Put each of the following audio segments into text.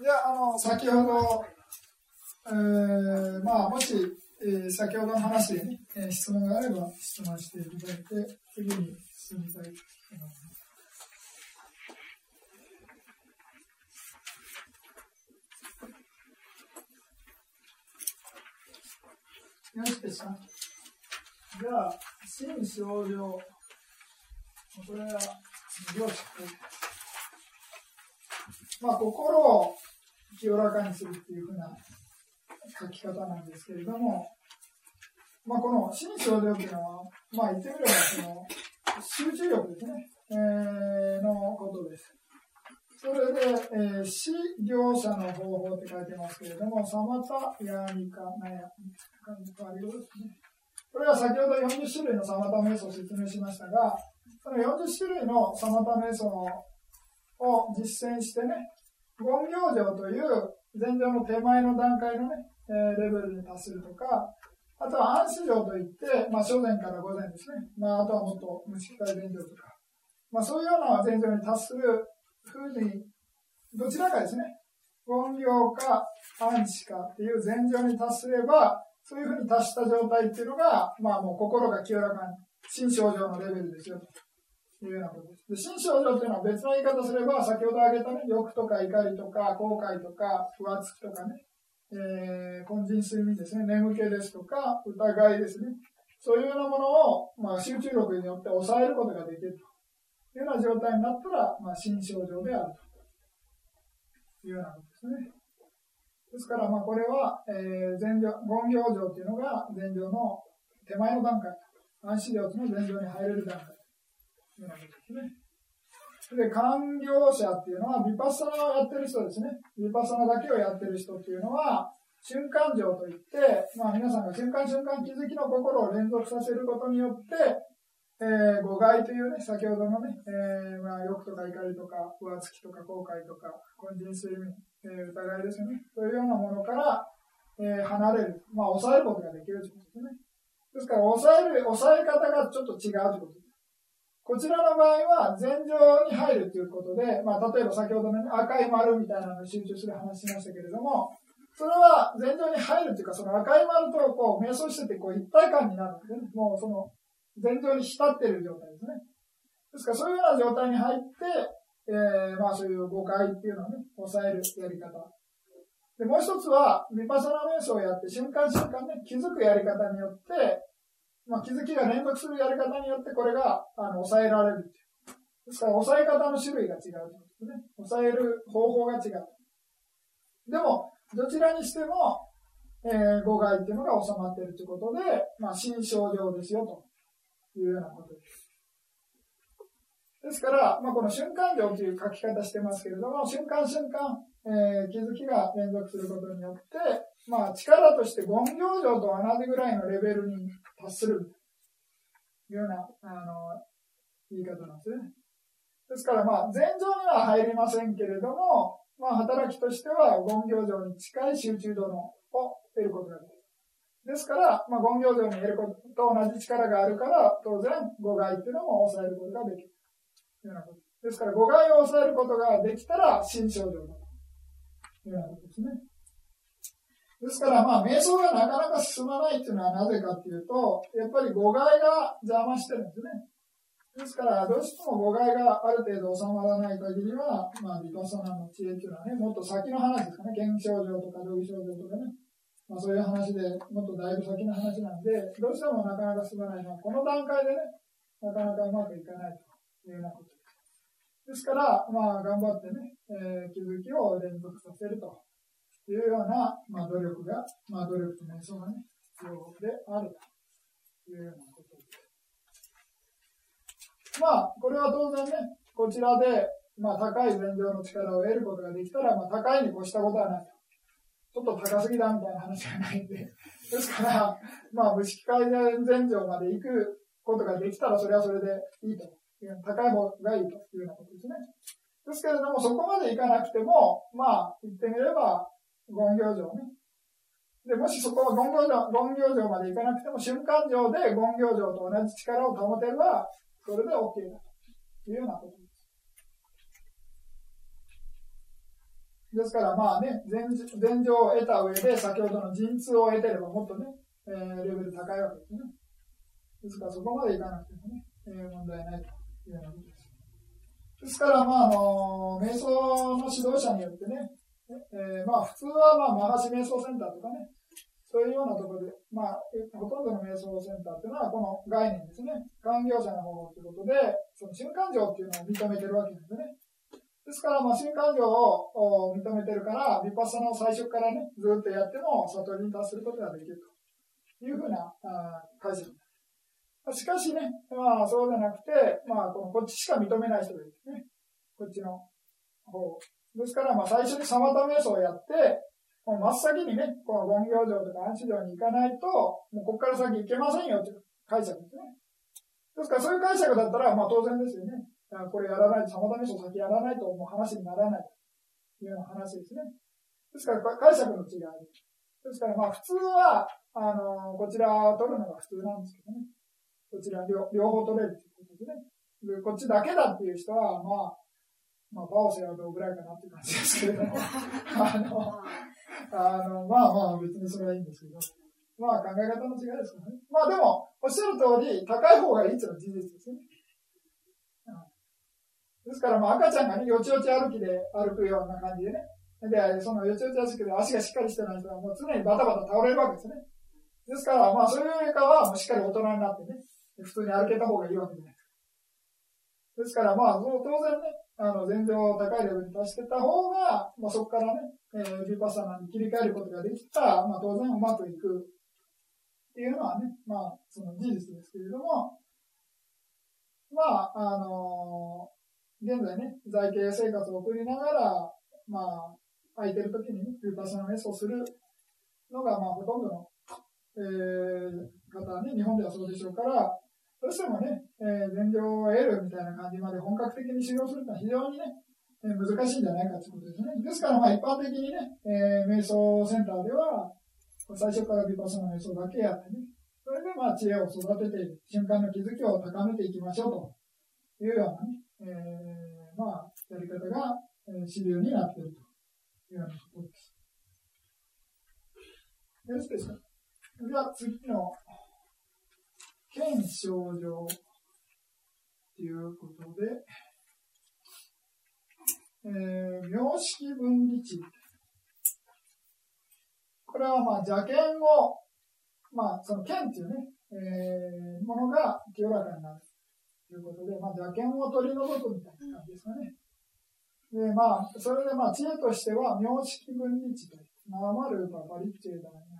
じゃあ、の、先ほど、えー、まあ、もし、えー、先ほどの話でね、えー、質問があれば質問していただいて、次に進みたいと思います。よしでした。じゃあ、心症状。これは、両者。まあ、心を清らかにするっていうふうな書き方なんですけれども、まあ、この心症状っていうのは、まあ、言ってみればその集中力ですね、えー、のことです。それで、えー、死業者の方法って書いてますけれども、サマタ、ヤーニカ、ナヤ、感じとありですね。これは先ほど40種類のサマタ瞑想を説明しましたが、その40種類のサマタ瞑想を実践してね、言行上という前場の手前の段階のね、えー、レベルに達するとか、あとは暗視上といって、まあ、初前から午前ですね。まあ、あとはもっと無色体弁上とか、まあ、そういうような前場に達するふうに、どちらかですね、言行か暗視かっていう前場に達すれば、そういうふうに達した状態っていうのが、まあもう心が清らかに、心症状のレベルですよと。いうようなことです。で、心症状というのは別の言い方すれば、先ほど挙げたね、欲とか怒りとか、後悔とか、ふわつきとかね、えー、根人睡眠ですね、眠気ですとか、疑いですね。そういうようなものを、まあ、集中力によって抑えることができるというような状態になったら、まあ、心症状であるというようなことですね。ですから、まあ、これは、えー、前情、言行状というのが前情の手前の段階、暗視療との前情に入れる段階。ようなことですね。で、官僚者っていうのは、ビパッサナをやってる人ですね。ビパッサナだけをやってる人っていうのは、瞬間情といって、まあ皆さんが瞬間瞬間気づきの心を連続させることによって、えー、誤解というね、先ほどのね、えー、まあ欲とか怒りとか、浮つきとか後悔とか、根人睡眠、えー、疑いですよね。そういうようなものから、えー、離れる。まあ抑えることができるということですね。ですから、抑える、抑え方がちょっと違うということです。こちらの場合は、前場に入るということで、まあ、例えば先ほどの、ね、赤い丸みたいなのに集中する話しましたけれども、それは前場に入るというか、その赤い丸とこう、瞑想してて、こう、一体感になるんですね。もうその、前場に浸っている状態ですね。ですから、そういうような状態に入って、えー、まあ、そういう誤解っていうのをね、抑えるやり方。で、もう一つは、ヴィパサナ瞑想をやって、瞬間瞬間ね、気づくやり方によって、まあ、気づきが連続するやり方によってこれがあの抑えられるですから、抑え方の種類が違うということですね。抑える方法が違う。でも、どちらにしても、えー、誤解っていうのが収まっているということで、まあ、新症状ですよ、というようなことです。ですから、まあ、この瞬間量という書き方してますけれども、瞬間瞬間、えー、気づきが連続することによって、まあ、力として言行状と同じぐらいのレベルに達するというようなあの言い方なんですね。ですから、まあ、前情には入りませんけれども、まあ、働きとしては言行状に近い集中度のを得ることができる。ですから、まあ、言行状に得ることと同じ力があるから、当然、誤解っていうのも抑えることができる。というようなことですから、誤解を抑えることができたら、新症状だというようなことですね。ですから、まあ、瞑想がなかなか進まないっていうのはなぜかっていうと、やっぱり誤解が邪魔してるんですね。ですから、どうしても誤解がある程度収まらない限りは、まあ、ビパサナの知恵っていうのはね、もっと先の話ですかね、現象状とか同義症状とかね、まあ、そういう話でもっとだいぶ先の話なんで、どうしてもなかなか進まないのは、この段階でね、なかなかうまくいかないというようなことです。ですから、まあ、頑張ってね、えー、気づきを連続させるとというような、まあ、努力が、まあ、努力と瞑想がね、必要であるというようなことです。まあ、これは当然ね、こちらで、まあ、高い前情の力を得ることができたら、まあ、高いに越したことはない。ちょっと高すぎだみたいな話がないんで。ですから、まあ、無識改善前情まで行くことができたら、それはそれでいいと。高い方がいいというようなことですね。ですけれども、そこまでいかなくても、まあ、言ってみれば、言行上ね。で、もしそこは言行上、言行上までいかなくても、瞬間上で言行上と同じ力を保てれば、それで OK だというようなことです。ですからまあね、前前情を得た上で、先ほどの陣痛を得てればもっとね、えー、レベル高いわけですね。ですからそこまでいかなくてもね、えー、問題ないというようなことです。ですから、まあ、あの、瞑想の指導者によってね、えー、まあ、普通は、まあ、マガシ瞑想センターとかね、そういうようなところで、まあ、ほとんどの瞑想センターっていうのは、この概念ですね。環境者の方法ということで、その瞬間情っていうのを認めてるわけですね。ですから、まあ、瞬間情を認めてるから、ヴィパッサナを最初からね、ずっとやっても、悟りに達することができるというふうなあ解釈しかしね、まあ、そうじゃなくて、まあ、このこっちしか認めない人がいるね。こっちの方。ですから、まあ、最初にサマタ瞑をやって、もう真っ先にね、この権行場とか安置場に行かないと、もうここから先行けませんよという解釈ですね。ですからそういう解釈だったら、まあ当然ですよね。これやらないと、様々に先やらないともう話にならないというような話ですね。ですから解釈の違い。ですからまあ普通は、あの、こちらを取るのが普通なんですけどね。こちら両両方取れるということでね。こっちだけだっていう人は、まあ、まあ、バオセラドぐらいかなって感じですけれども、あの、あの、まあまあ別にそれはいいんですけど、まあ考え方の違いですからね。まあでも、おっしゃる通り、高い方がいいっていうのは事実ですね。ですから、まあ赤ちゃんがね、よちよち歩きで歩くような感じでね。で、そのよちよち歩きで足がしっかりしてない人はもう常にバタバタ倒れるわけですね。ですから、まあそういうよりかは、もうしっかり大人になってね、普通に歩けた方がいいわけじゃないですか。ですから、まあ、当然ね、あの、全然高いレベルに達してた方が、まあ、そこからね、えー、ビパサナに切り替えることができたらまあ、当然うまくいくっていうのはね、まあ、その事実ですけれども、まあ、あのー、現在ね、在家生活を送りながら、まあ、空いてる時にね、ビパサナメスをするのが、まあ、ほとんどの、えー、方ね、日本ではそうでしょうから、どうしてもね、えー、全量を得るみたいな感じまで本格的に修行するのは非常にね、えー、難しいんじゃないかということですね。ですから、まあ一般的にね、えー、瞑想センターでは、最初からビパスナ瞑想だけやってね、それでまあ知恵を育てて、瞬間の気づきを高めていきましょうというようなね、えー、まあ、やり方が、主流になっているというようなことです。よろしいですか？では次の検症状ということで、えー、名式分離値。これはまあ邪剣を、まあその剣っていうね、えー、ものが清らかになるということで、まあ邪剣を取り除くみたいな感じですかね。で、まあ、それでまあ知恵としては、名式分離値という、ナーマルーパバリッチェーダーに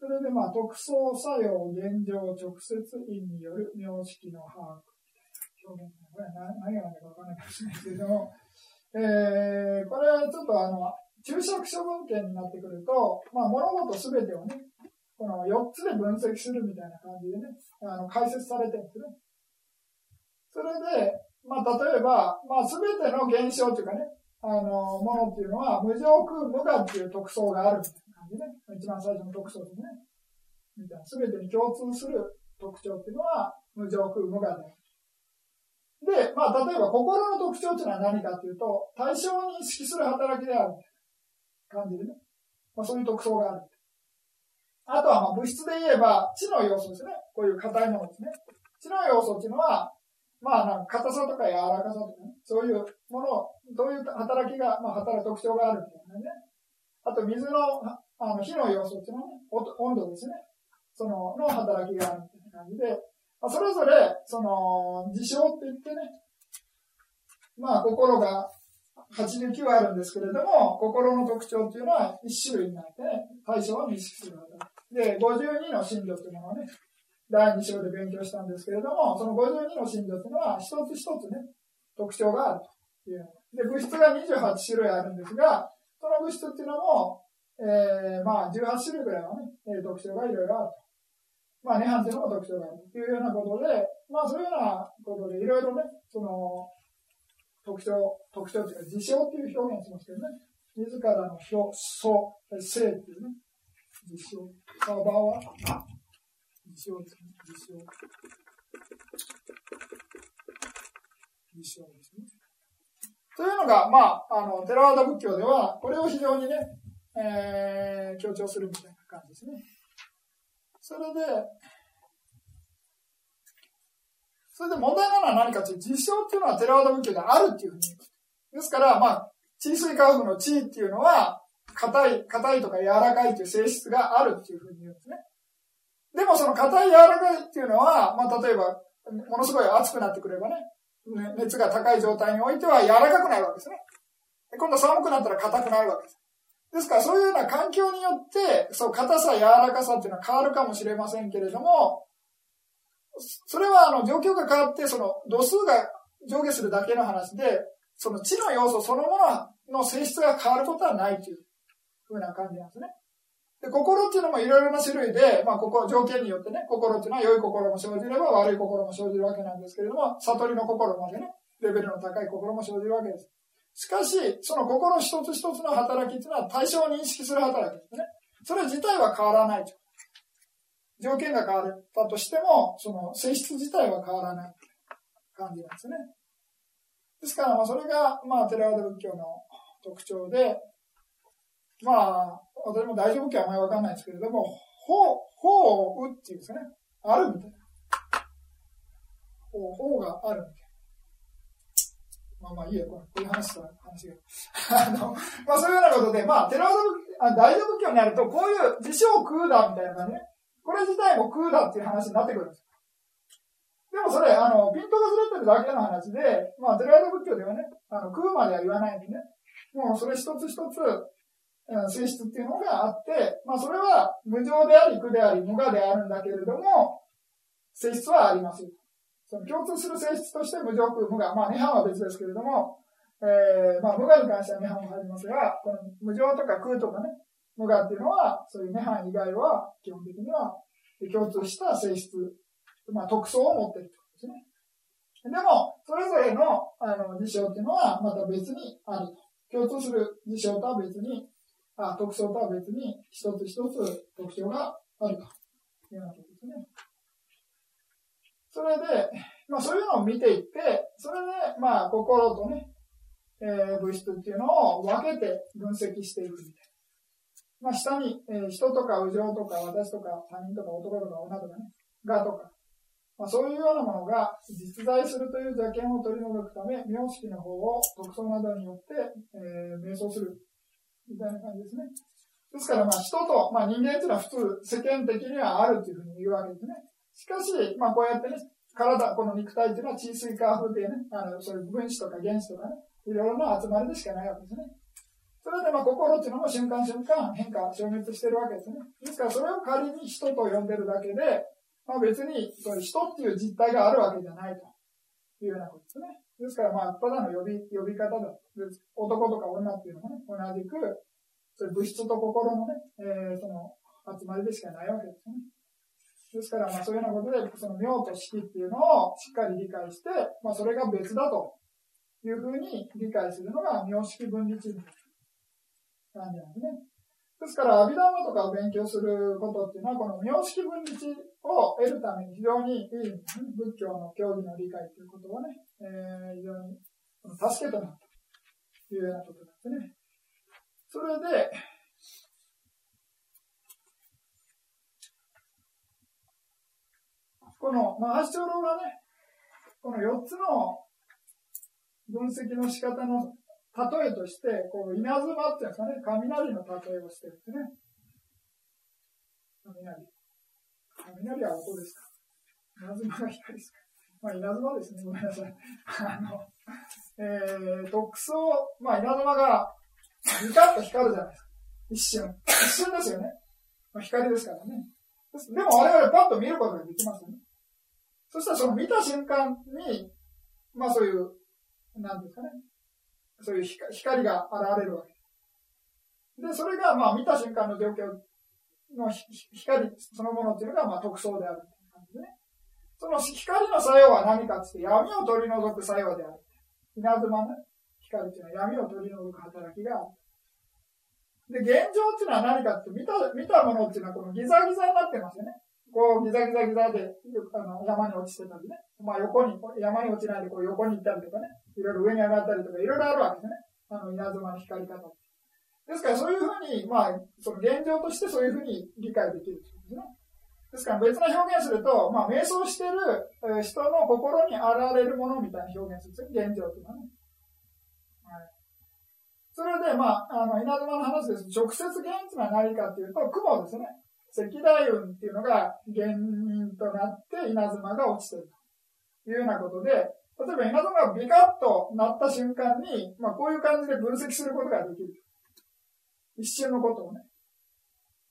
それでまあ、特捜作用、現状、直接因による名式の把握表現。これは何が何だかわからないかもしれないけれども、えー、これはちょっとあの、注釈処分権になってくると、まあ、物事すべてをね、この4つで分析するみたいな感じでね、あの解説されてるんですね。それで、まあ、例えば、まあ、すべての現象というかね、あの、ものっていうのは、無常空無我っていう特徴があるみたいな。じね、一番最初の特徴ですね。みたいな。すべてに共通する特徴っていうのは、無常空無我であるで、まあ、例えば心の特徴っていうのは何かっていうと、対象に意識する働きである感じでね。まあ、そういう特徴がある。あとは、まあ、物質で言えば、知の要素ですね。こういう硬いものですね。知の要素っていうのは、まあ、なんか硬さとか柔らかさとかね、そういうもの、どういう働きが、まあ、働く特徴があるみたいなね。あと、水のあの火の要素っていうのはね、温度ですね。その、の働きがあるみたいな感じで、まあ、それぞれ、その、事象って言ってね、まあ、心が89あるんですけれども、心の特徴っていうのは1種類になってね、対象を認識するわけで、52の心情っていうのをね、第2章で勉強したんですけれども、その52の心情っていうのは、一つ一つね、特徴があるという。で、物質が28種類あるんですが、その物質っていうのも、えー、まあ、18種類ぐらいのね、えー、特徴がいろいろあると。まあ、涅槃っていうの特徴があるというようなことで、まあ、そういうようなことで、いろいろね、その、特徴、特徴っていうか、事象っていう表現しますけどね、自らの表、素、性っていうね、事象。サーバは、事象ですね、事象。事象ですね。というのが、まあ、あの、テラワダ仏教では、これを非常にね、えー、強調するみたいな感じですね。それで、それで問題なのは何かというと、実証っていうのはテラワダ仏教であるっていうふうに言う。ですから、まあ、地水化学の地位っていうのは、硬い、硬いとか柔らかいという性質があるっていうふうに言うんですね。でもその硬い柔らかいっていうのは、まあ例えば、ものすごい熱くなってくればね、熱が高い状態においては柔らかくなるわけですね。今度寒くなったら硬くなるわけです。ですからそういうような環境によって、そう硬さ、柔らかさっていうのは変わるかもしれませんけれども、それはあの状況が変わって、その度数が上下するだけの話で、その地の要素そのものの性質が変わることはないというふうな感じなんですね。で、心っていうのもいろいろな種類で、まあ、ここ、条件によってね、心っていうのは良い心も生じれば悪い心も生じるわけなんですけれども、悟りの心までね、レベルの高い心も生じるわけです。しかし、その心一つ一つの働きっていうのは対象を認識する働きですね。それ自体は変わらない。条件が変わったとしても、その性質自体は変わらない感じなんですね。ですから、まあ、それが、まあ、テラワダ仏教の特徴で、まあ、私も大丈夫かあまりわかんないですけれども、法、法を打っていうんですね。あるみたいな。法、法があるみたいな。まあまあいいや、こういう話した話が。あの、まあそういうようなことで、まあ、テラワダ大乗仏教になると、こういう自称空だみたいなね。これ自体も空だっていう話になってくるんです。でもそれ、あの、ピントがずれてるだけの話で、まあ、テラワダ仏教ではね、あの、空までは言わないんでね。もうそれ一つ一つ、性質っていうのがあって、まあそれは無常であり苦であり無我であるんだけれども、性質はありますその共通する性質として無常空無我、まあ涅槃は別ですけれども、えー、まあ無我に関しては涅槃も入りますが、この無常とか空とかね、無我っていうのは、そういう涅槃以外は基本的には共通した性質、まあ特徴を持っているということですね。でも、それぞれのあの事象っていうのはまた別にあると。共通する事象とは別にあ特徴とは別に一つ一つ特徴があるというようなことですね。それで、まあそういうのを見ていって、それで、まあ心とね、えー、物質っていうのを分けて分析していくみたいな。まあ下に、えー、人とか右上とか私とか他人とか男とか女とかね、がとか、まあ、そういうようなものが実在するという邪見を取り除くため、名式の方を特徴などによって、えー、瞑想するみたいな感じですね。ですから、まあ、人と、まあ、人間っていうのは普通、世間的にはあるというふうに言うわけですね。しかし、まあ、こうやってね、体、この肉体っていうのは地水化風でね、あの、そういう分子とか原子とかね、いろいろな集まりでしかないわけですね。それで、まあ、心っていうのも瞬間瞬間変化、消滅してるわけですね。ですから、それを仮に人と呼んでるだけで、まあ、別に、そういう人っていう実態があるわけじゃないというようなことですね。ですから、まあ、ただの呼び、呼び方だ。男とか女っていうのもね、同じく、そういう物質と心のね、えー、その、集まりでしかないわけですね。ですから、まあ、そういうようなことで、その妙と式っていうのをしっかり理解して、まあ、それが別だというふうに理解するのが、妙式分離地図感じなんですね。ですから、アビダーマとかを勉強することっていうのは、この妙式分離地を得るために非常にいい、仏教の教義の理解ということはね、えー、非常に助けとなったというようなことですね。それで、この、まあ、発祥論がね、この4つの分析の仕方の例えとして、こう稲妻っていうんですかね、雷の例えをしてるんですね。雷。雷は音ですか？稲妻が光ですか？まあ、稲妻ですね。ごめんなさい。あの、えー、特捜、まあ、稲妻が、ビカッと光るじゃないですか。一瞬。一瞬ですよね。まあ、光ですからね。でも我々パッと見ることができますよね。そしたらその見た瞬間に、まあそういう、なんですかね。そういう光が現れるわけで、それがまあ見た瞬間の状況の光そのものっていうのがまあ特徴であるって感じでね。その光の作用は何かって闇を取り除く作用である。稲妻の光っていうのは闇を取り除く働きがある。で、現状っていうのは何かって見た、見たものっていうのはこのギザギザになってますよね。こうギザギザギザであの山に落ちてたりね、まあ横に、山に落ちないでこう横に行ったりとかね、いろいろ上に上がったりとか、いろいろあるわけですね。あの稲妻の光り方。ですからそういうふうに、まあ、その現状としてそういうふうに理解できるということですね。ですから別な表現すると、まあ、瞑想してる人の心に現れるものみたいな表現するんですよ。現状というのはね。はい。それで、まあ、あの、稲妻の話です。直接現実は何かというと、雲ですね。赤大雲っていうのが原因となって稲妻が落ちてるというようなことで、例えば稲妻がビカッとなった瞬間に、まあ、こういう感じで分析することができる。一瞬のことをね。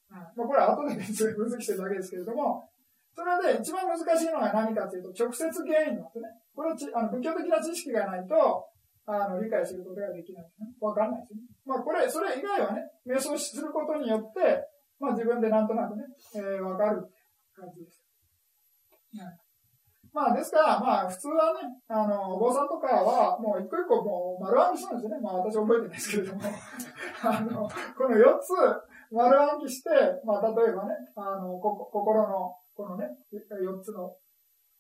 まあ、これは後で別に分析してるだけですけれども、それで一番難しいのは何かというと、直接原因なんですね。これはあの仏教的な知識がないと、あの、理解することができないね。わかんないですね。まあ、これ、それ以外はね、瞑想することによって、まあ、自分でなんとなくね、えー、わかる感じです。まあ、ですから、まあ、普通はね、あの、お坊さんとかは、もう一個一個もう丸暗記するんですよね。まあ、私覚えてないですけれども。あの、この4つ丸暗記して、まあ、例えばね、あの、こ心の、このね、4つの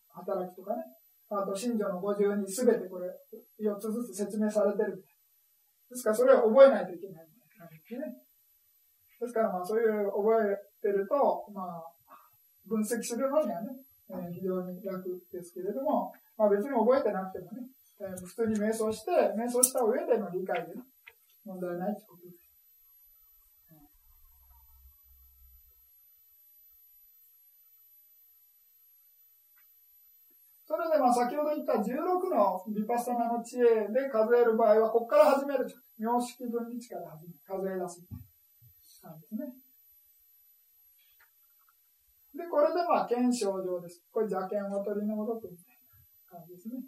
働きとかね、あと、信条の50にすべてこれ、4つずつ説明されてる。ですから、それを覚えないといけないね。ですから、まあ、そういう覚えてると、まあ、分析するのにはね、えー、非常に楽ですけれども、まあ、別に覚えてなくてもね、えー、普通に瞑想して、瞑想した上での理解で、ね、問題ないということです。それでまあ先ほど言った16のヴィパッサナの知恵で数える場合は、ここから始める。名式分離値から始め数え出す。なんですね。で、これでまあ、検証上です。これ邪剣を取り除くみたいな感じですね。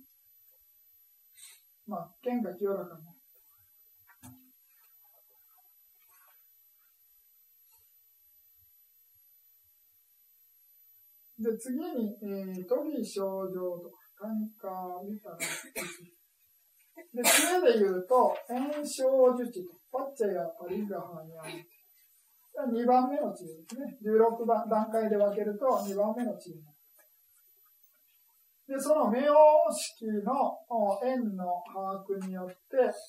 まあ、剣が清らかになる。で、次に、えー、都議症状とか、感化見たら、で、次で言うと、炎症樹地と、パッチェやパリガハにある。2番目の知恵ですね。16番段階で分けると2番目の知恵で、その名式の円の把握によって、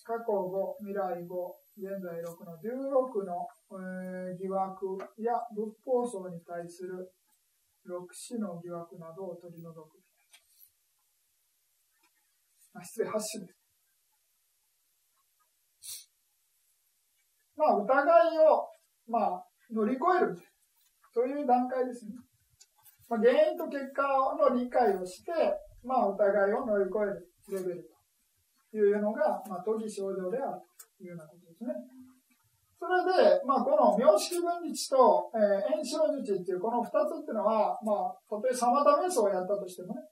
過去後、未来後、現在6の16の、えー、疑惑や仏法僧に対する6種の疑惑などを取り除く。あ失礼、8種です。まあ、疑いをまあ、乗り越えるという段階ですね。まあ、原因と結果の理解をして、まあ、お互いを乗り越えるレベルというのが、まあ、都議症状であるというようなことですね。それで、まあ、この名式分離値と、えー、炎症樹値っていうこの二つっていうのは、まあ、たとえサマタ瞑想をやったとしてもね、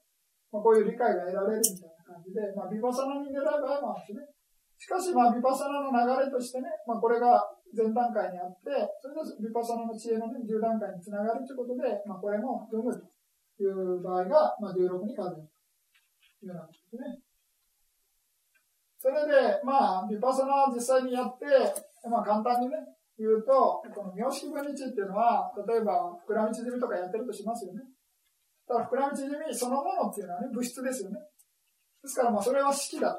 まあ、こういう理解が得られるみたいな感じで、まあ、ビバサナに狙う場合もあるしね。しかし、まあ、ビバサナの流れとしてね、まあ、これが前段階にあって、それでヴィパサナの知恵の、ね、10段階につながるということで、まあ、これも読むという場合が、まあ、16に数えるというようなことですね。それで、まあ、ヴィパサナ実際にやって、まあ、簡単にね、言うと、この名式分離値っていうのは、例えば、膨らみ縮みとかやってるとしますよね。ただ、膨らみ縮みそのものっていうのはね、物質ですよね。ですから、まあ、それは式だ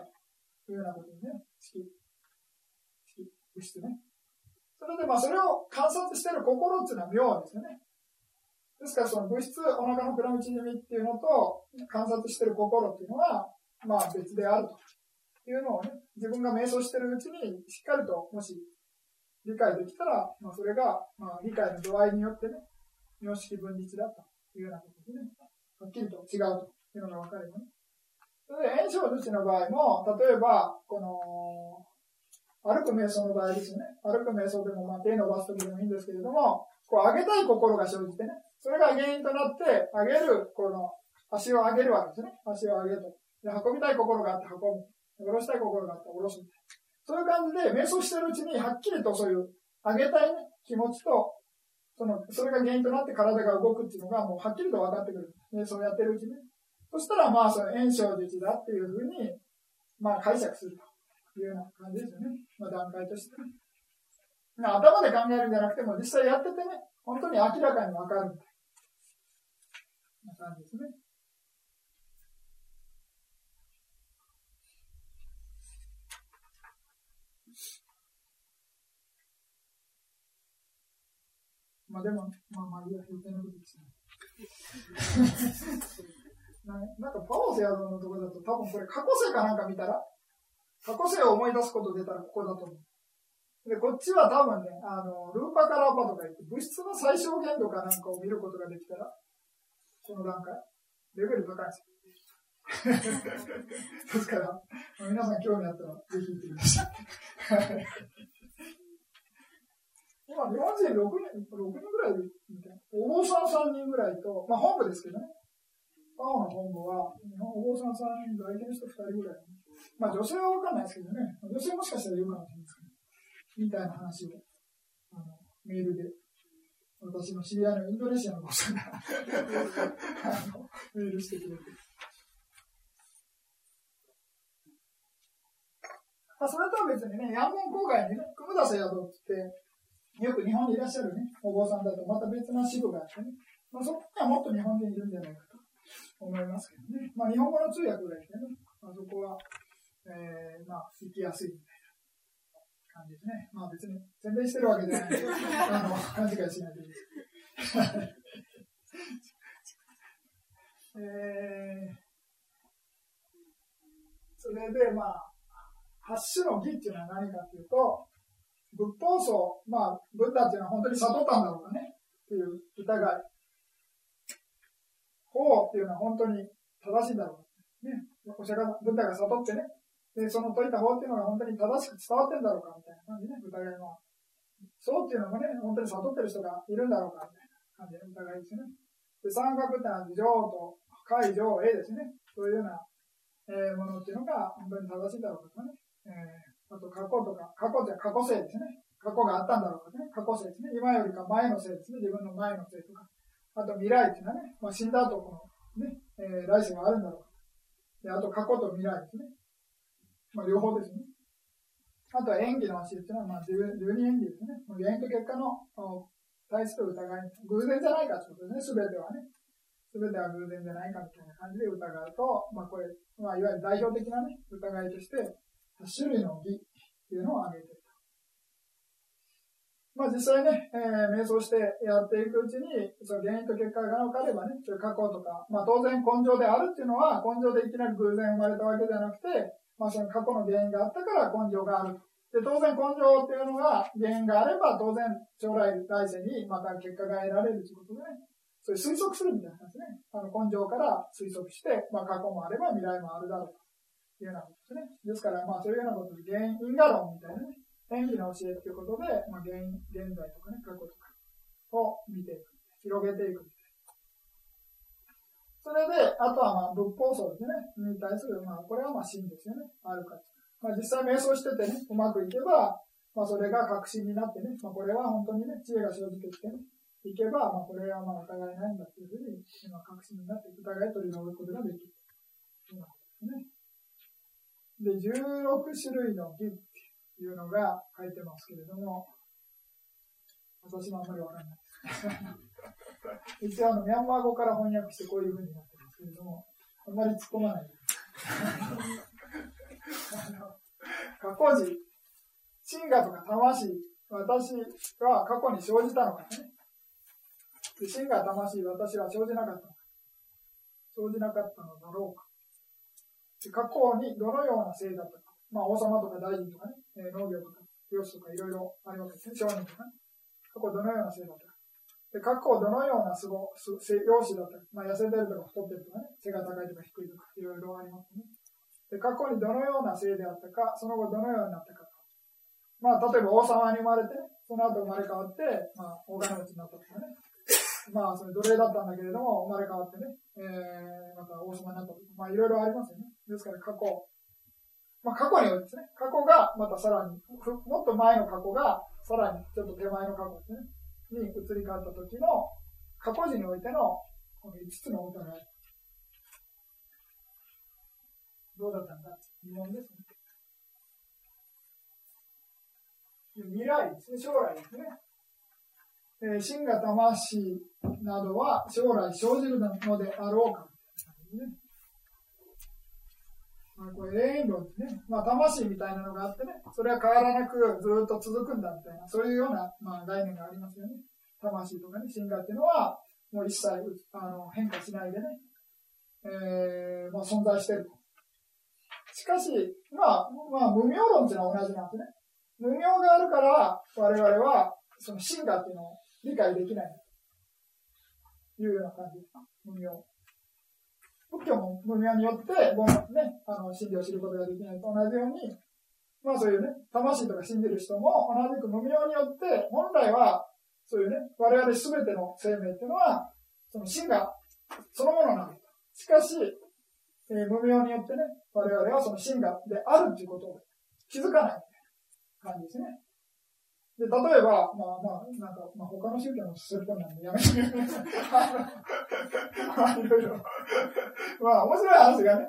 というようなことでね。式。式。物質ね。それでまあそれを観察してる心っていうのは妙ですよね。ですからその物質、お腹の膨らみ縮みっていうのと観察してる心っていうのはまあ別であるというのをね、自分が瞑想してるうちにしっかりともし理解できたら、まあ、それがまあ理解の度合いによってね、名式分立だというようなことですね、はっきりと違うというのが分かればね。それで、炎症物の場合も、例えば、この、歩く瞑想の場合ですよね。歩く瞑想でも、まあ、手伸ばすときでもいいんですけれども、こう上げたい心が生じてね、それが原因となって、上げる、この、足を上げるわけですね。足を上げると。で、運びたい心があって運ぶ。下ろしたい心があって下ろす。そういう感じで、瞑想してるうちに、はっきりとそういう、上げたい、ね、気持ちと、その、それが原因となって体が動くっていうのが、もうはっきりと分かってくる。瞑想をやってるうちに。そしたら、まあ、その、炎症術だっていうふうに、まあ、解釈すると。いうような感じですよね。まあ、段階として。頭で考えるんじゃなくても、実際やっててね、本当に明らかにわかる。な感じですね。まあでも、まあまあいいや、余計なことですね。なんかパオセアドのところだと多分これ過去世かなんか見たら、過去世を思い出すこと出たらここだと思う。で、こっちは多分ね、あの、ルーパカラーパとか言って、物質の最小限度かなんかを見ることができたら、この段階、レベル高いです。ですから、皆さん興味あったら、ぜひ行ってください。今、日本人6人、6人ぐらいみたいな。お坊さん3人ぐらいと、まあ本部ですけどね。パオの本部は、お坊さん3人、相手の人2人ぐらい。まあ女性はわかんないですけどね。女性もしかしたらいるかもしれないですけど。みたいな話を、あの、メールで、私の知り合いのインドネシアの子さんがメールしてくれて。まあ、それとは別にね、ヤンゴン郊外にね、久保田聖宿って、よく日本にいらっしゃるね、お坊さんだとまた別な支部があってね、まあ、そこにはもっと日本人いるんじゃないかと思いますけどね。まあ、日本語の通訳ぐらいでね、まあ、そこは、えー、まあ、行きやすいみたいな。感じですね。まあ別に宣伝してるわけじゃないので、あの、勘違いしないでいいです。えー、それで、まあ、八種の義っていうのは何かというと、仏法僧、まあ、ブッダっていうのは本当に悟ったんだろうかね、っていう疑い。法っていうのは本当に正しいんだろうか。ね、お釈迦ブッダが悟ってね、で、その解いた法っていうのが本当に正しく伝わってんだろうかみたいな感じね、疑いも。そうっていうのもね、本当に悟ってる人がいるんだろうかみたいな感じで疑いですね。で、三角ってのは上と解上 A ですね。そういうような、えー、ものっていうのが本当に正しいだろうかとかね。えー、あと過去とか、過去って過去性ですね。過去があったんだろうかね。過去性ですね。今よりか前のせいですね。自分の前のせいとか。あと未来っていうのはね、まあ、死んだ後この、ね、えー、来世があるんだろうか。で、あと過去と未来ですね。まあ、両方ですね。あとは演技の教えっていうのは、まあ、十二演技ですね。原因と結果の対する疑い、偶然じゃないかということですね、すべてはね。すべては偶然じゃないかみたいな感じで疑うと、まあ、これ、まあ、いわゆる代表的なね、疑いとして、種類の義っていうのを挙げてる。まあ、実際ね、えー、瞑想してやっていくうちに、その原因と結果が分かればね、そういう過去とか、まあ、当然根性であるっていうのは、根性でいきなり偶然生まれたわけじゃなくて、まあ、その過去の原因があったから根性がある。で、当然根性っていうのが原因があれば、当然将来来世にまた結果が得られるということでね、そういう推測するみたいな感じですね。あの根性から推測して、まあ過去もあれば未来もあるだろうというようなことですね。ですから、まあそういうようなことで原因、因果論みたいなね、演技の教えということで、まあ原因、現在とかね、過去とかを見ていく。広げていく。それで、あとはまあ仏法僧ですね、に対する、まあ、これはまあ真ですよね、あるか。まあ、実際瞑想しててね、うまくいけば、まあ、それが確信になってね、まあ、これは本当にね、知恵が生じてきてね、いけば、まあ、これはまあ疑いないんだというふうに、今、確信になって疑い取り除くことができる。ということですね。で、16種類の義っていうのが書いてますけれども、私もあんまりわからないです。一応あの、ミャンマー語から翻訳してこういうふうになってますけれども、あんまり突っ込まないで。過去時、真我とか魂、私は過去に生じたのかね。で真我、魂、私は生じなかったのか。生じなかったのだろうか。過去にどのようなせいだったか。まあ、王様とか大臣とかね、農業とか、漁師とかいろいろありますね。商人とかね。過去どのようなせいだったか。で、過去どのようなすご、す容姿だったり、まあ、痩せてるとか太ってるとかね、背が高いとか低いとか、いろいろありますね。で、過去にどのような性であったか、その後どのようになったか。まあ、例えば王様に生まれて、その後生まれ変わって、まあ、大金持ちになったとかね。まあ、それ奴隷だったんだけれども、生まれ変わってね、えー、また王様になったとか、まあ、いろいろありますよね。ですから、過去。まあ、過去によってですね、過去がまたさらに、もっと前の過去が、さらにちょっと手前の過去ですね。に移り変わった時の過去時においてのこの5つの疑い。どうだったんだ疑問ですね。未来ですね、将来ですね。えー、真が魂などは将来生じるのであろうか。ね、これ永遠論ってね、まあ、魂みたいなのがあってね、それは変わらなくずっと続くんだみたいな、そういうような、まあ、概念がありますよね。魂とかね、真がっていうのは、もう一切あの変化しないでね、えーまあ、存在してると。しかし、まあ、まあ、無名論っていうのは同じなんですね。無名があるから、我々は、その真がっていうのを理解できないというような感じですか？無名。仏教も無名によって、ね、あの真理を知ることができないと同じように、まあそういうね、魂とか信じる人も同じく無名によって、本来は、そういうね、我々すべての生命っていうのは、その真がそのものなんだ。しかし、えー、無名によってね、我々はその真がであるということを気づかない感じですね。で、例えば、まあまあ、なんか、まあ他の宗教もするとなんでやめてくれ。ま あ、いろいろ。まあ、面白い話がね、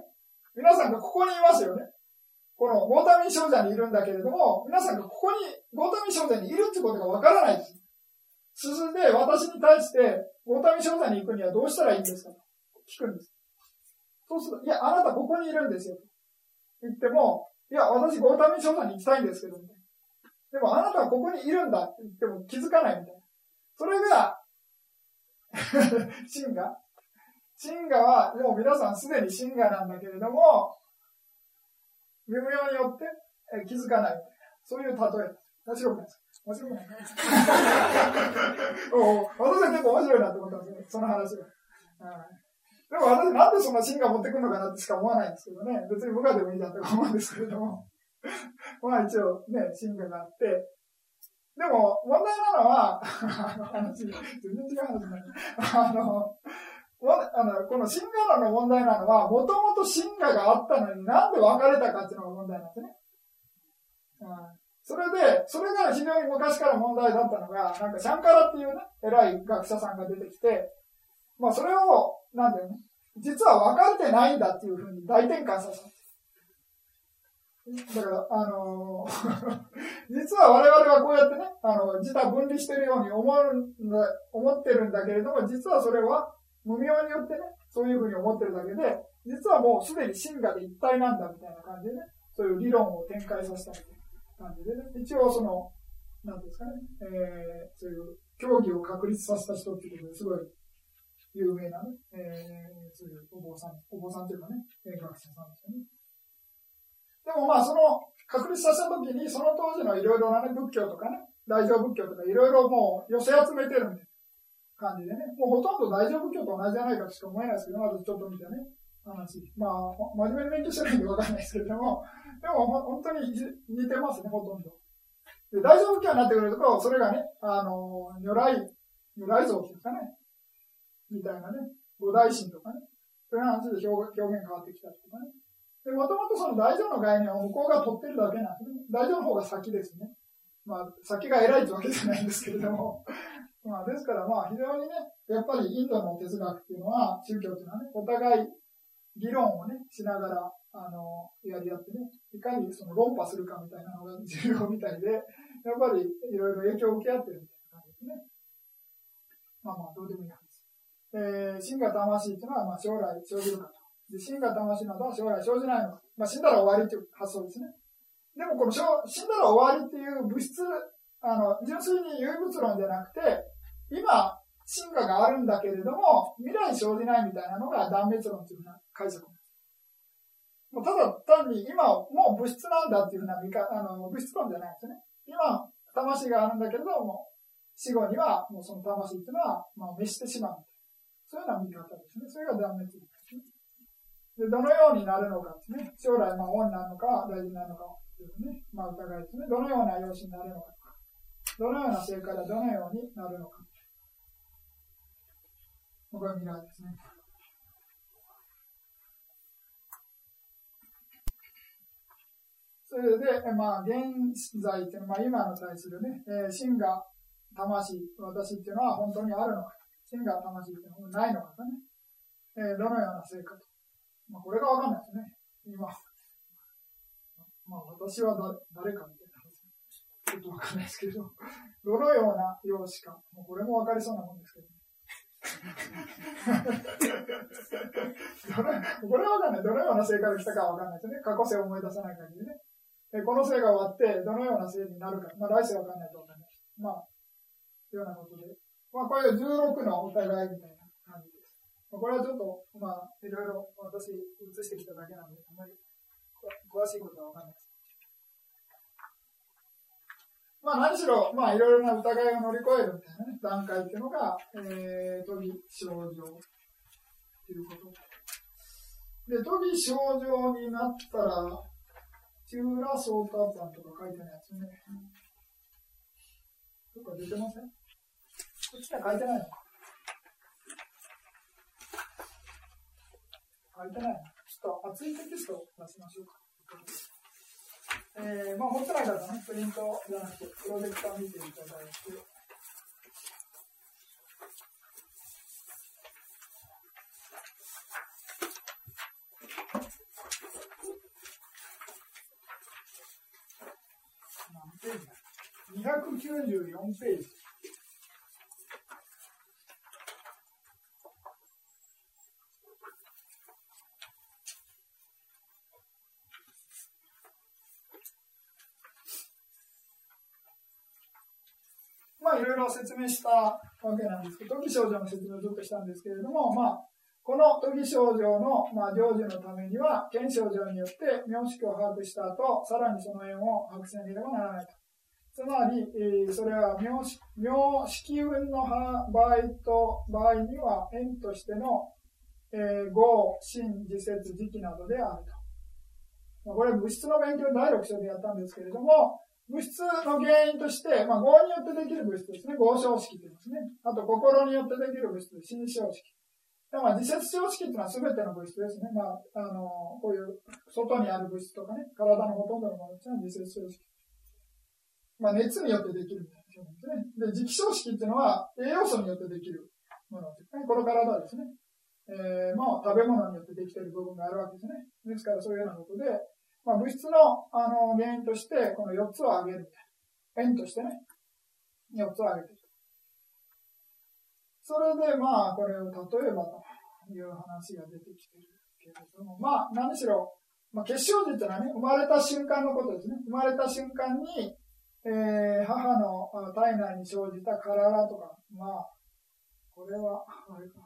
皆さんがここにいますよね。このゴータミン少女にいるんだけれども、皆さんがここにゴータミン少女にいるってことがわからないです。進んで私に対して、ゴータミン少女に行くにはどうしたらいいんですか聞くんです。そうすると、いや、あなたここにいるんですよ。言っても、いや、私ゴータミン少女に行きたいんですけど、ねでもあなたはここにいるんだって言っても気づかないみたいな。それが、シンガシンガは、もう皆さんすでにシンガなんだけれども、微妙によって気づかない。そういう例えです。面白くないですか面白くない私は結構面白いなって思ったんですよ、その話が。でも私なんでそんなシンガ持ってくるのかなってしか思わないんですけどね。別に部下でもいいじゃんと思うんですけれども。まあ一応ね、進化があって、でも問題なのは、話、全然違う話だね。あの、あのこの進化論の問題なのは、もともと進化があったのになんで別れたかっていうのが問題なんですね。うん、それで、それが非常に昔から問題だったのが、なんかシャンカラっていうね、偉い学者さんが出てきて、まあそれを、なんだよね、実は分かれてないんだっていうふうに大転換させた。だから、あのー、実は我々はこうやってね、あの、自他分離してるように思うんだ、思ってるんだけれども、実はそれは無名によってね、そういうふうに思ってるだけで、実はもうすでに真我で一体なんだみたいな感じでね、そういう理論を展開させたみたいな感じでね、一応その、なんですかね、えー、そういう競技を確立させた人っていうことですごい有名なね、えー、そういうお坊さん、お坊さんというかね、学者さんですよね。でもまあその確立させた時にその当時のいろいろな、ね、仏教とかね、大乗仏教とかいろいろもう寄せ集めてるみたいな感じでね、もうほとんど大乗仏教と同じじゃないかとしか思えないですけど、まずちょっと見てね、話。まあ、真面目に勉強してないんでわかんないですけれども、でも本当に似てますね、ほとんど。で大乗仏教になってくると、それがね、あの、如来、如来像っていうかね、みたいなね、五大神とかね、そういう話で表現変わってきたりとかね。で、もともとその大乗の概念を向こうが取ってるだけなんでね。大乗の方が先ですね。まあ、先が偉いってわけじゃないんですけれども。まあ、ですからまあ、非常にね、やっぱりインドの哲学っていうのは、宗教っていうのはね、お互い議論をね、しながら、あの、やり合ってね、いかにその論破するかみたいなのが 重要みたいで、やっぱりいろいろ影響を受け合ってるみたいな感じですね。まあまあ、どうでもいい話。えー、真が魂っていうのは、まあ、将来生じるかと。で、死んだ魂などは将来生じないのか。まあ、死んだら終わりという発想ですね。でもこの死んだら終わりっていう物質、あの、純粋に唯物論じゃなくて、今、進化があるんだけれども、未来生じないみたいなのが断滅論というふうな解釈もうただ単に今もう物質なんだっていうふうな見かあの物質論じゃないですね。今、魂があるんだけれども、死後にはもうその魂っていうのは、まあ、滅してしまう。そういうような見方ですね。それが断滅論。で、どのようになるのかですね。将来、まあ、王になのか、大事なのかというね、まあ、疑いですね。どのような養子になるのか。どのような成果でどのようになるのか。これは未来ですね。それで、まあ、現在っていうのは、まあ、今の対するね、えー、真が魂、私っていうのは本当にあるのか。真が魂っていうのはないのかね。えー、どのような成果と。まあ、これがわかんないですね。今。まあ、私はだ誰かみたいな話。ちょっとわかんないですけど、どのような容姿か、もうこれもわかりそうなもんですけど、これはわかんない。どのような性から来たかわかんないですね。過去性を思い出さない限りね。この性が終わって、どのような性になるか。まあ来世わかんないとわかんない。まあ、ようなことで。まあこれ16のお互いみたいな。これはちょっと、まあ、いろいろ私映してきただけなので、あまり詳しいことはわかんないです。まあ何しろ、まあいろいろな疑いを乗り越えるみたいなね、段階っていうのが、えー、都議症状ということ。で、都議症状になったら、チューラソータパンとか書いてないやつね。どっか出てません？こっちは書いてないのか書いてないちょっと熱いテキストを出しましょうか。えー、まあ、持ってない方ね、プリントじゃなくて、プロジェクター見ていただいて、何ページだ ?294 ページ。まあ、いろいろ説明したわけなんですけど、時症状の説明をちょっとしたんですけれども、まあ、この時症状の、まあ、成就のためには、検症状によって名式を把握した後、さらにその縁を把握しなければならないと。つまり、えー、それは名式名式運の場合と、場合には縁としての、えー、合、真、自説、時期などであると。ま、これ物質の勉強第6章でやったんですけれども、物質の原因として、まあ、合によってできる物質ですね。合象式と言いますね。あと、心によってできる物質、心象式。まあ、自説象式っていうのは全ての物質ですね。まあ、あの、こういう外にある物質とかね、体のほとんどのものっていうのは自説象式。まあ、熱によってできるみたいな表現ですね。で、磁気象式っていうのは栄養素によってできるものですね。この体ですね。えー、まあ、食べ物によってできている部分があるわけですね。ですから、そういうようなことで、まあ、物質のあの原因として、この4つを挙げる。円としてね、4つを挙げてる。それで、まあ、これを例えばという話が出てきてるけれども、まあ、何しろ、まあ、結晶時ってのはね、生まれた瞬間のことですね。生まれた瞬間に、えー、母の体内に生じた体とか、まあ、これは、あれか。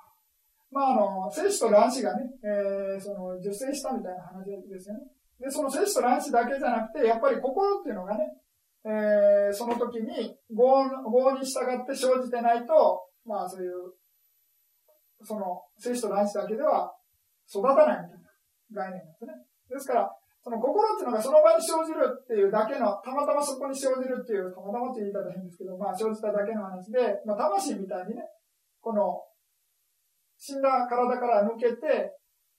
まあ、あの、精子と卵子がね、えー、その、受精したみたいな話ですよね。で、その摂取と卵子だけじゃなくて、やっぱり心っていうのがね、えー、その時に合合に従って生じてないと、まあそういう、その摂取と卵子だけでは育たないみたいな概念なんですね。ですから、その心っていうのがその場に生じるっていうだけの、たまたまそこに生じるっていう、たまたまって言い方変ですけど、まあ生じただけの話で、まあ魂みたいにね、この死んだ体から抜けて、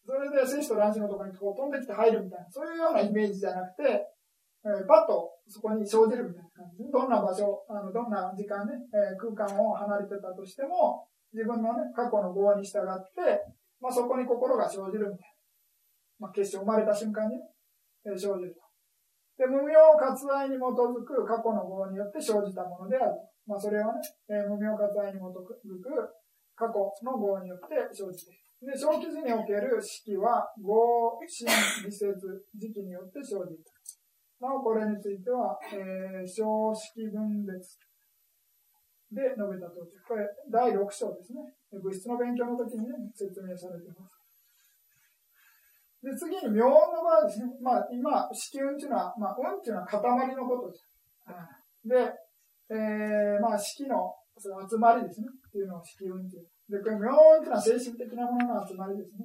それで精子と卵子のところにこう飛んできて入るみたいな、そういうようなイメージじゃなくて、えー、パッとそこに生じるみたいな感じ。どんな場所、あのどんな時間ね、えー、空間を離れてたとしても、自分のね、過去の業に従って、まあそこに心が生じるみたいな。まあ決して生まれた瞬間に、ね、えー、生じると。で、無名割愛に基づく過去の業によって生じたものである。まあそれはね、えー、無名割愛に基づく過去の業によって生じている。で、小記事における式は、合、心、理説、時期によって生じる。なお、これについては、えー、小式分裂で述べたとおり。これ、第6章ですね。物質の勉強の時にね、説明されています。で、次に、妙音の場合ですね。まあ、今、式運っていうのは、まあ、運っていうのは塊のことです。で、えー、まあ、式のその集まりですね。っていうのを式運っていう。で、これ、妙音というのは精神的なものの集まりですね。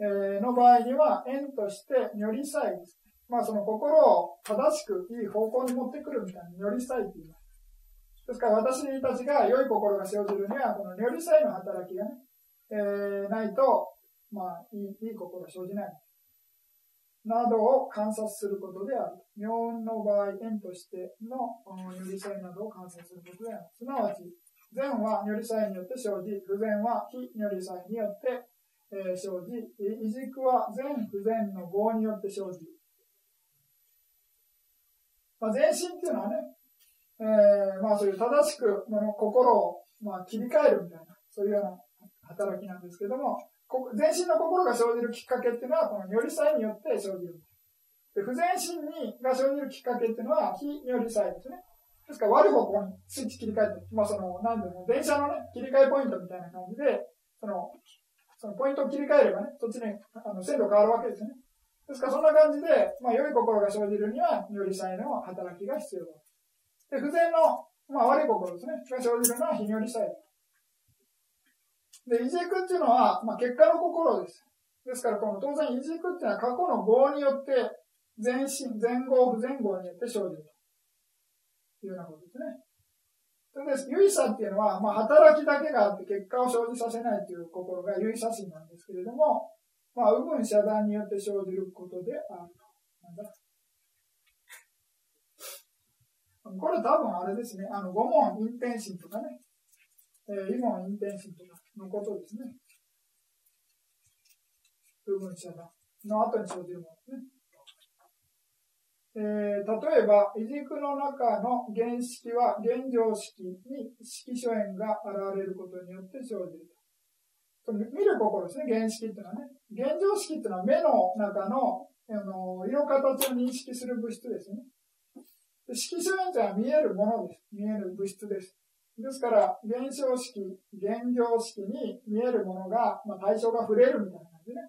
えー、の場合には、縁として如理祭です。まあ、その心を正しくいい方向に持ってくるみたいな如理祭って言います。ですから、私たちが良い心が生じるには、この如理祭の働きがね、えー、ないと、まあ、いい、いい心が生じない。などを観察することである。妙音の場合、縁としての如理祭などを観察することである。すなわち、善は如理祭によって生じ、不全は非如理祭によって、えー、生じ、異軸は善不全の業によって生じ。まあ、全身っていうのはね、えー、まあそういう正しくの心を、まあ、切り替えるみたいな、そういうような働きなんですけども、全身の心が生じるきっかけっていうのは、この如理祭によって生じる。で不全身にが生じるきっかけっていうのは、非如理祭ですね。ですから、悪い方向にスイッチ切り替えて、まあその、なんでも、電車のね、切り替えポイントみたいな感じで、その、そのポイントを切り替えればね、そっちにあの線路変わるわけですね。ですから、そんな感じで、まあ、良い心が生じるには、如理祭の働きが必要だ。で、不全の、まあ、悪い心ですね、が生じるのは非如理祭だ。で、いじくっていうのは、まあ、結果の心です。ですから、この当然、いじくっていうのは過去の業によって、前進、前後、不前後によって生じるいうようなことですね。それです。唯さっていうのは、まあ、働きだけがあって結果を生じさせないという心が唯さ心なんですけれども、まあ、右分遮断によって生じることであると。なんだこれ多分あれですね、あの、五問陰天心とかね、えー、異問陰天心とかのことですね。部分遮断の後に生じるものですね。え、例えば、異軸の中の原式は現状式に色所縁が現れることによって生じると。見る心ですね、原式っていうのはね。現状式っていうのは目の中のあの色形を認識する物質ですね。色所縁というのは見えるものです。見える物質です。ですから、現象式、現状式に見えるものが、まあ、対象が触れるみたいな感じね。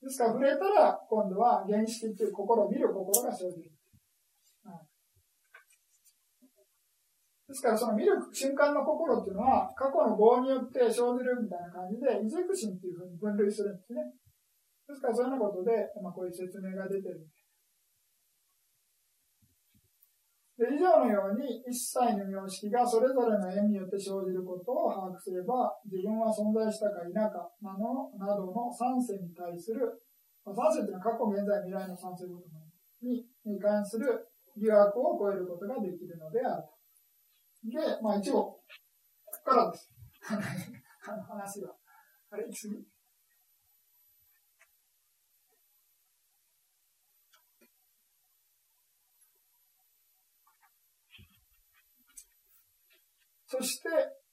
ですから、触れたら、今度は原式っていう心を見る心が生じる。ですから、その見る瞬間の心っていうのは、過去の業によって生じるみたいな感じで、異軸心っていうふうに分類するんですね。ですから、そういうようなことで、まあ、こういう説明が出てるで以上のように、一切の様式がそれぞれの縁によって生じることを把握すれば、自分は存在したか否かなのなどの三世に対する、まあ、三世というのは過去、現在、未来の三世ごとにに関する疑惑を超えることができるのである。で、まあ一応、ここからです。あの話は。あれ、次。そして、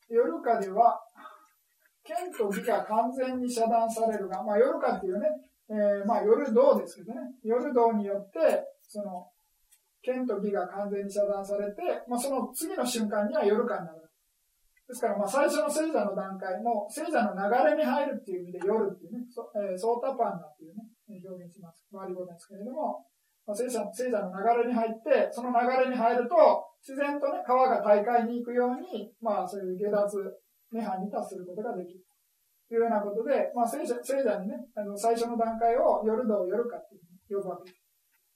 夜かでは、剣と義が完全に遮断されるが、まあ夜かっていうね、えー、まあ夜道ですけどね、夜道によって、その、剣と義が完全に遮断されて、まあ、その次の瞬間には夜間になる。ですから、まあ、最初の聖者の段階の聖者の流れに入るっていう意味で夜っていうね、そえー、ソータパンダっていうね、表現します。周り語ですけれども、まあ、聖者聖者の流れに入って、その流れに入ると、自然とね、川が大海に行くように、まあ、そういう下脱、涅槃に達することができる。というようなことで、まあ、聖者聖者にね、あの最初の段階を夜道夜かっていう呼ぶわけです。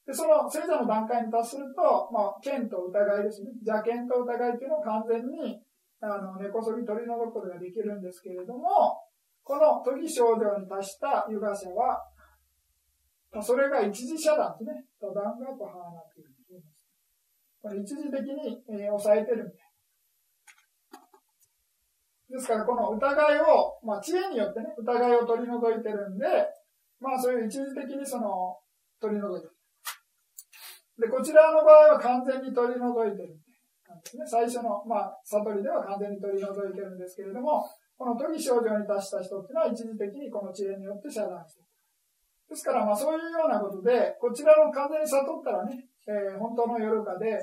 で、その聖者の段階に達すると、まあ、剣と疑いですね。邪剣と疑いっていうのを完全に、あの、根こそぎ取り除くことができるんですけれども、この都議症状に達したユガ者は、それが一時遮断ですね。ダダンガとハーナというふうに言います。これ一時的に、えー、抑えてるみたいな。ですから、この疑いを、まあ、知恵によってね、疑いを取り除いてるんで、まあ、そういう一時的にその、取り除いてる。で、こちらの場合は完全に取り除いてるですね。最初の、まあ、悟りでは完全に取り除いてるんですけれども、この時症状に達した人っていうのは一時的にこの知恵によって遮断してる。ですから、まあそういうようなことで、こちらの完全に悟ったらね、えー、本当の夜かで、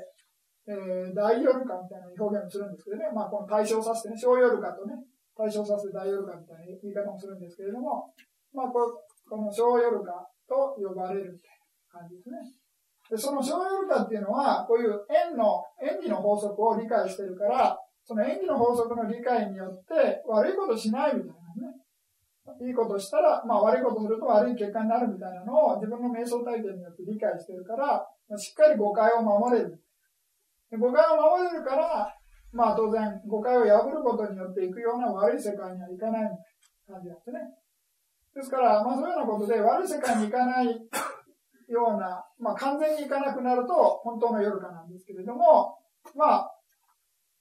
えー、大夜かみたいな表現をするんですけどね、まあこの対象させてね、小夜かとね、対象させて大夜かみたいな言い方もするんですけれども、まあここの小夜かと呼ばれるみたいな感じですね。で、その小ルカっていうのは、こういう円の、演技の法則を理解してるから、その演技の法則の理解によって悪いことしないみたいなね。いいことしたら、まあ悪いことすると悪い結果になるみたいなのを自分の瞑想体験によって理解してるから、しっかり誤解を守れる。で誤解を守れるから、まあ当然誤解を破ることによっていくような悪い世界にはいかないみたいな感じなんですね。ですから、まあそういうようなことで悪い世界に行かないような、まあ、完全にいかなくなると本当の夜かなんですけれども、まあ、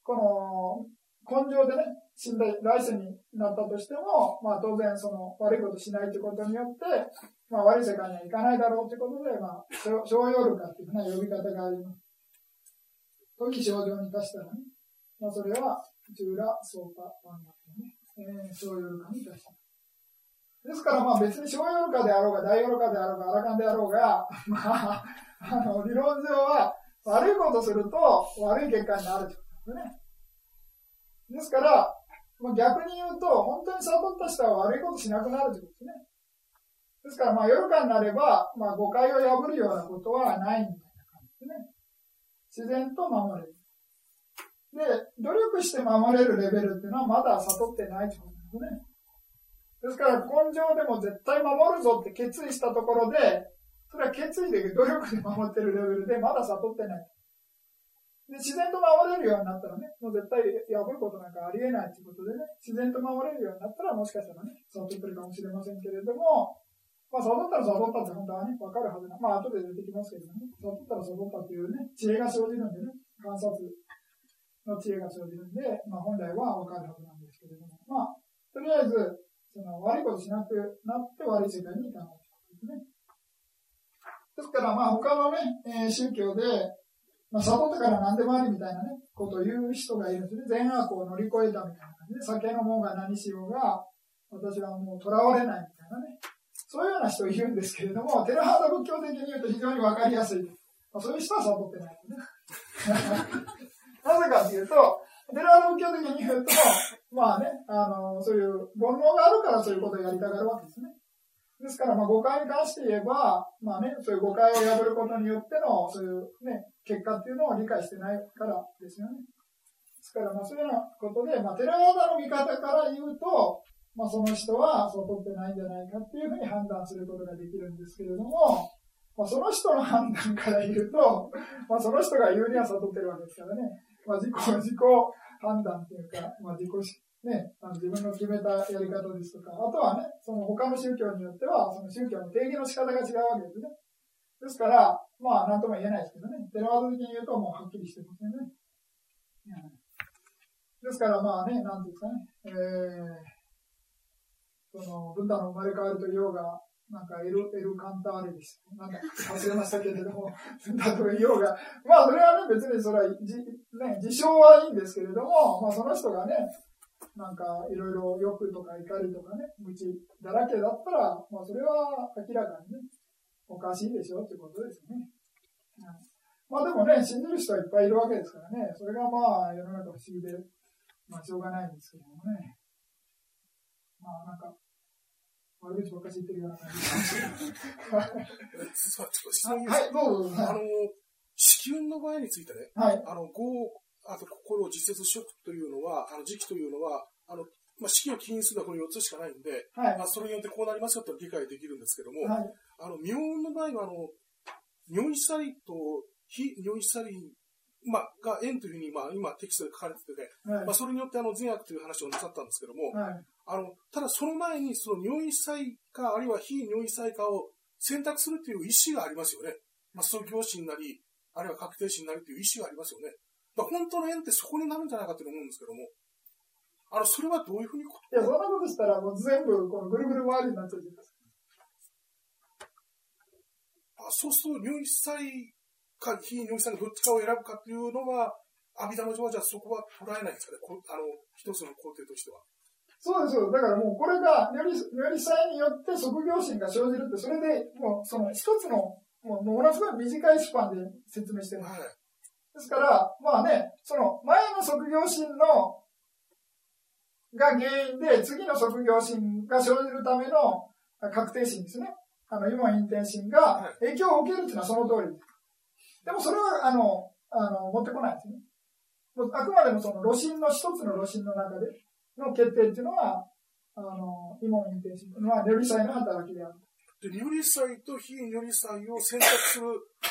この根性でね、死んで来世になったとしても、まあ当然その悪いことしないということによって、まあ悪い世界にはいかないだろうということで、まあ、小夜かっていうふうな呼び方があります。時症状に達したらね、まあ、それは、中羅、相パ、ワンダね、えー、小ヨルカに達した。ですから、まあ別に小ヨルカであろうが、大ヨルカであろうが、アラカンであろうが、まあ、あの、理論上は、悪いことすると悪い結果になるってことですね。ですから、まあ、逆に言うと、本当に悟った人は悪いことしなくなるということですね。ですから、まあ、夜間になれば、まあ、誤解を破るようなことはないみたいな感じですね。自然と守れる。で、努力して守れるレベルっていうのはまだ悟ってないということですね。ですから、根性でも絶対守るぞって決意したところで、それは決意で努力で守ってるレベルでまだ悟ってない。で、自然と守れるようになったらね、もう絶対破ることなんかありえないということでね、自然と守れるようになったら、もしかしたらね、悟ってるかもしれませんけれども、まあ、悟ったら悟ったって本当はね、わかるはずな。まあ、後で出てきますけどね、悟ったら悟ったっていうね、知恵が生じるんでね、観察の知恵が生じるんで、まあ、本来はわかるはずなんですけれども、まあ、とりあえず、その悪いことしなくなって悪い世界に行かないということですね。ですから、まあ、他のね、えー、宗教で、まあ、悟ってから何でもありみたいなね、ことを言う人がいるんですね。善悪を乗り越えたみたいな感じで、酒飲もうが何しようが、私はもう囚われないみたいなね。そういうような人いるんですけれども、テラハード仏教的に言うと非常にわかりやすい。まあ、そういう人は悟ってないですね。なぜかというと、テラハー仏教的に言うと、まあね、あの、そういう煩悩があるからそういうことをやりたがるわけですね。ですから、まあ、誤解に関して言えば、まあね、そういう誤解を破ることによっての、そういうね、結果っていうのを理解してないからですよね。ですから、まあ、そういうようなことで、まあ、テラワダの見方から言うと、まあ、その人は悟ってないんじゃないかっていうふうに判断することができるんですけれども、まあ、その人の判断から言うと、まあ、その人が言うには悟ってるわけですからね。まあ、自己、自己判断っていうか、まあ、自己ね、あの自分の決めたやり方ですとか、あとはね、その他の宗教によっては、その宗教の定義の仕方が違うわけですね。ですから、まあ、なんとも言えないですけどね。テラワード的に言うと、もうはっきりしてますよね。うん、ですから、まあね、なんていうんですかね。えー、その、ブッダの生まれ変わりと言おうが、なんかエル、エルカンターレです。なんか忘れましたけれども、ブッダと言おうが、まあ、それはね、別にそれは、じ、ね、自称はいいんですけれども、まあ、その人がね、なんかいろいろ欲とか怒りとかね、無知だらけだったら、まあそれは明らかにね、おかしいでしょってことですね。まあでもね、信じる人はいっぱいいるわけですからね、それがまあ世の中不思議で、まあしょうがないんですけどもね。まあなんか、悪口ばっかし言ってるな はい、どうぞ。あの、子宮の場合についてね、はい、あの、あと心を実説食というのは、あの時期というのは、あの、まあ、式を起因するのはこの4つしかないんで、はい、まあ、それによってこうなりますよって理解できるんですけども、はい、あの、妙音の場合は、あの、尿意サリと非尿意サリまあ、が縁というふうに、まあ、今テキストで書かれてて、はい、まあ、それによってあの善悪という話をなさったんですけども、あの、ただその前にその尿意祭か、あるいは非尿意祭かを選択するという意思がありますよね。まあ、創業心なり、あるいは確定心なりという意思がありますよね。まあ、本当の縁ってそこになるんじゃないかと思うんですけども、あの、それはどういうふうにいや、そんなことしたら、もう全部、このぐるぐる回りになっちゃうじゃないですか。あそうすると、入一歳か非入一歳のどっちかを選ぶかっていうのは、阿弥陀のはじゃあそこは捉えないんですかね、こあの、一つの工程としては。そうですよ。だからもうこれが、より、より際によって職業心が生じるって、それでもうその一つの、もうものすごい短いスパンで説明してるんです。はいですから、まあね、その前の職業心のが原因で、次の職業心が生じるための確定心ですね。あの、今陰天心が影響を受けるっていうのはその通りです。でもそれは、あの、あの、持ってこないですね。あくまでもその路心の一つの路心の中での決定っていうのは、あの、今陰天心は、如理祭の働きである。で、如理祭と非如理祭を選択する、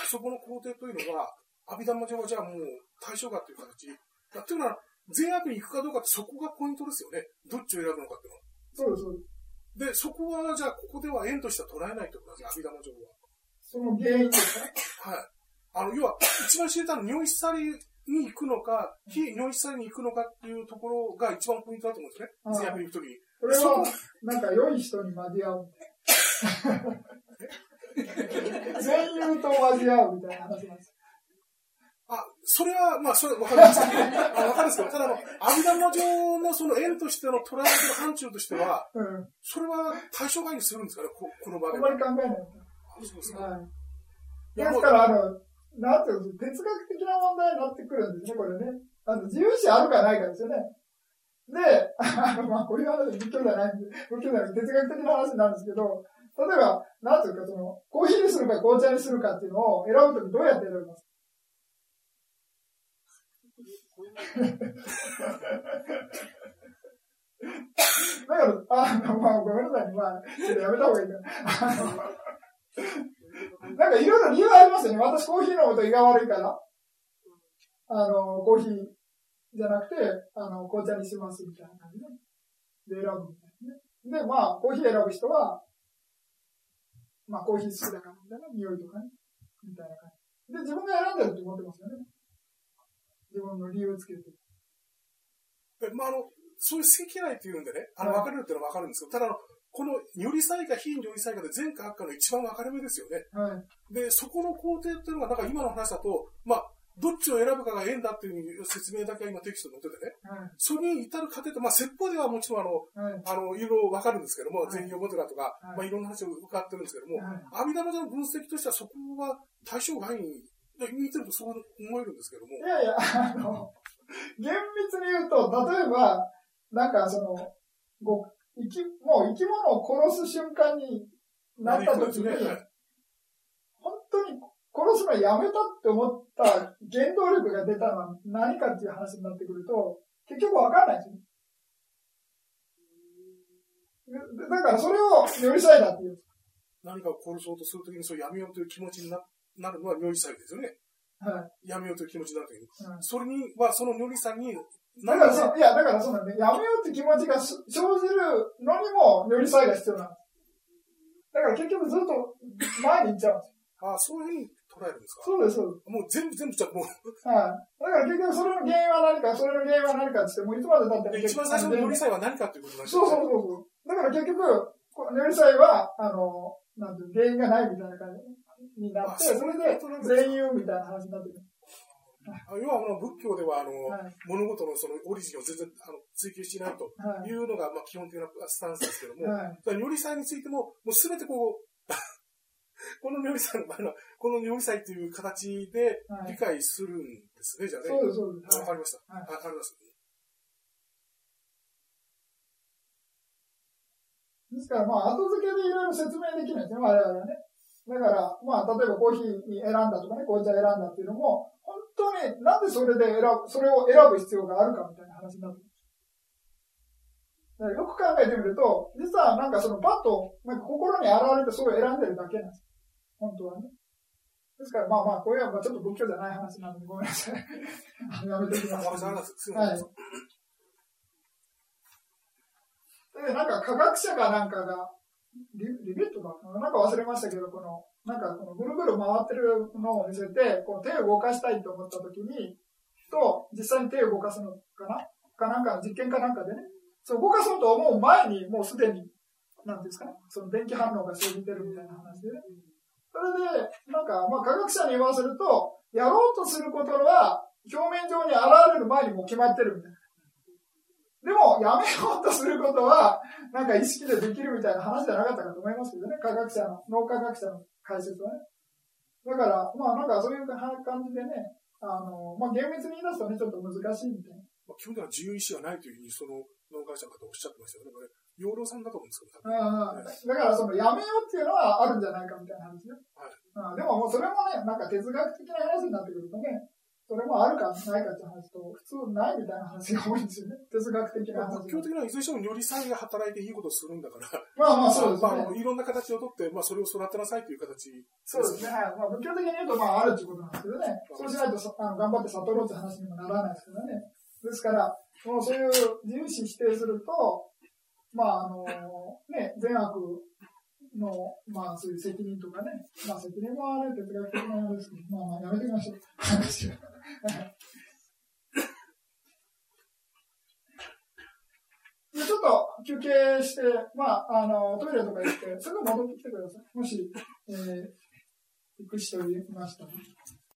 そこの工程というのは、阿弥陀魔はじゃあもう対象かっていう形。だっていうのは、善悪に行くかどうかってそこがポイントですよね。どっちを選ぶのかっていうのは。そうです、そうです。で、そこはじゃあここでは縁としては捉えないってことなんです阿弥陀魔は。その原因ですかはい。あの、要は、一番知れたのは、尿意さりに行くのか、非尿意さりに行くのかっていうところが一番ポイントだと思うんですね。善悪に行くときに。これは、なんか良い人に交わうみたいな。善友と交わうみたいな話なんです。あ、それは、まあ、それ、わかりますけど、あわかるんですけど、ただ、あの、阿弥陀上のその縁としての捉えてる範疇としては、うん、それは対象外にするんですかね、ここの場で。あまり考えない。そうですか。はい。ですから、あの、なんていうか哲学的な問題になってくるんですね、これね。あの、自由視あるかないかですよね。で、あの、まあ、こういう話仏教じゃないんで、仏教じゃない哲学的な話なんですけど、例えば、なんていうか、その、コーヒーにするか紅茶にするかっていうのを選ぶときどうやって選びますか だから、あの、まあ、ごめんなさい。まあ、ちょっとやめた方がいいかな。なんかいろいろ理由ありますよね。私コーヒー飲むと胃が悪いから、あの、コーヒーじゃなくて、あの、紅茶にしますみたいな感じで、で、選ぶみたいなね。で、まあ、コーヒー選ぶ人は、まあ、コーヒー好きだからみたいな、匂いとかね、みたいな感じ。で、自分が選んでると思ってますよね。自分の理由をつけて。まあ、あの、そういう正規内っていうんでね、あの、分かれるっていうのは分かるんですけど、ただ、この、より災か非より災かで前科悪化の一番分かれ目ですよね。はい。で、そこの工程っていうのが、なんか今の話だと、まあ、どっちを選ぶかが縁だっていう説明だけは今テキストに載っててね、はい、それに至る過程と、まあ、説法ではもちろんあの、はい、あの、いろいろわかるんですけども、全員読むとかとか、まあ、いろんな話を伺ってるんですけども、阿弥陀仏の分析としてはそこは対象外に、見てるとそう思えるんですけども。いやいや、あの、厳密に言うと、例えば、なんかその、ご生き、もう生き物を殺す瞬間になった時に、本当に殺すのやめたって思った原動力が出たのは何かっていう話になってくると、結局わかんないですよね。だからそれを寄り添いだっていう。何かを殺そうとするときにそうやめようという気持ちにななるのは如理祭ですよね。はい。やめようという気持ちになるときに。はい、それには、その如理祭に、だからそ、いや、だからそうなんで、やめようって気持ちが生じるのにも如理祭が必要なんです。だから結局ずっと前に行っちゃうんですよ。ああ、そういうふうに捉えるんですか？そうです、そうです。もう全部全部じゃもう。はい。だから結局それの原因は何か、それの原因は何かってって、もういつまで経っても。一番最初の寄り添いは何かっていうことなんですそうそうそうそう。だから結局、寄り添いは、あの、なんていう、原因がないみたいな感じになって、それで全員みたいな話になってる。要はあの仏教ではあの、はい、物事のそのオリジンを全然あの追求しないというのが、まあ、基本的なスタンスですけども、はい、如理祭についても、もうすべてこう、この如理祭の場合は、この如理祭という形で理解するんですね、じゃあね。そうです、そうです。わかりました。わ、かります。ですから、まあ、後付けでいろいろ説明できないですね、我々はね。だから、まあ、例えばコーヒーに選んだとかね、紅茶選んだっていうのも、本当になんでそれで選ぶ、それを選ぶ必要があるかみたいな話になってよく考えてみると、実はなんかそのパッと、なんか心に現れてそれを選んでるだけなんです。本当はね。ですから、まあまあ、これはちょっと仏教じゃない話なので、ごめんなさい。やめておきます。はい。で、なんか科学者かなんかが、リリベットかなんか忘れましたけど、この、なんかこのぐるぐる回ってるのを見せて、こう手を動かしたいと思ったときに、と、実際に手を動かすのかな？かなんか、実験かなんかでね、そう動かそうと思う前に、もうすでに、なんですかね、その電気反応が生じてるみたいな話でね。それで、なんか、まあ科学者に言わせると、やろうとすることは、表面上に現れる前にもう決まってるみたいな。でも、やめようとすることは、なんか意識でできるみたいな話じゃなかったかと思いますけどね、科学者の、脳科学者の解説はね。だから、まあなんかそういう感じでね、あの、まあ厳密に言い出すとね、ちょっと難しいみたいな。まあ、基本的には自由意志がないというふうに、その脳科学者の方おっしゃってましたよね。これ、養老さんだと思うんですけど、あだからそのやめようっていうのはあるんじゃないかみたいな話ね。はい、でももうそれもね、なんか哲学的な話になってくるとね、それもあるかないかって話と、普通ないみたいな話が多いんですよね。哲学的な話。仏教的にはいずれにしてもよりさえが働いていいことをするんだから。まあまあそうですね。まあ、いろんな形をとって、まあそれを育てなさいという形、そうですね。はい。まあ仏教的に言うと、まああるっていうことなんですけどね。そうしないとあの頑張って悟ろうって話にもならないですけどね。ですから、もうそういう自由視否定すると、まあ、あの、ね、善悪の、まあ、そういう責任とかね、まあ、責任もある哲学的なものですけど、まあ、まあ、やめてみましょう。話は。で、ちょっと休憩して、まあ、あの、トイレとか行って、すぐ戻ってきてください。もし、えー、行く人いました、ね。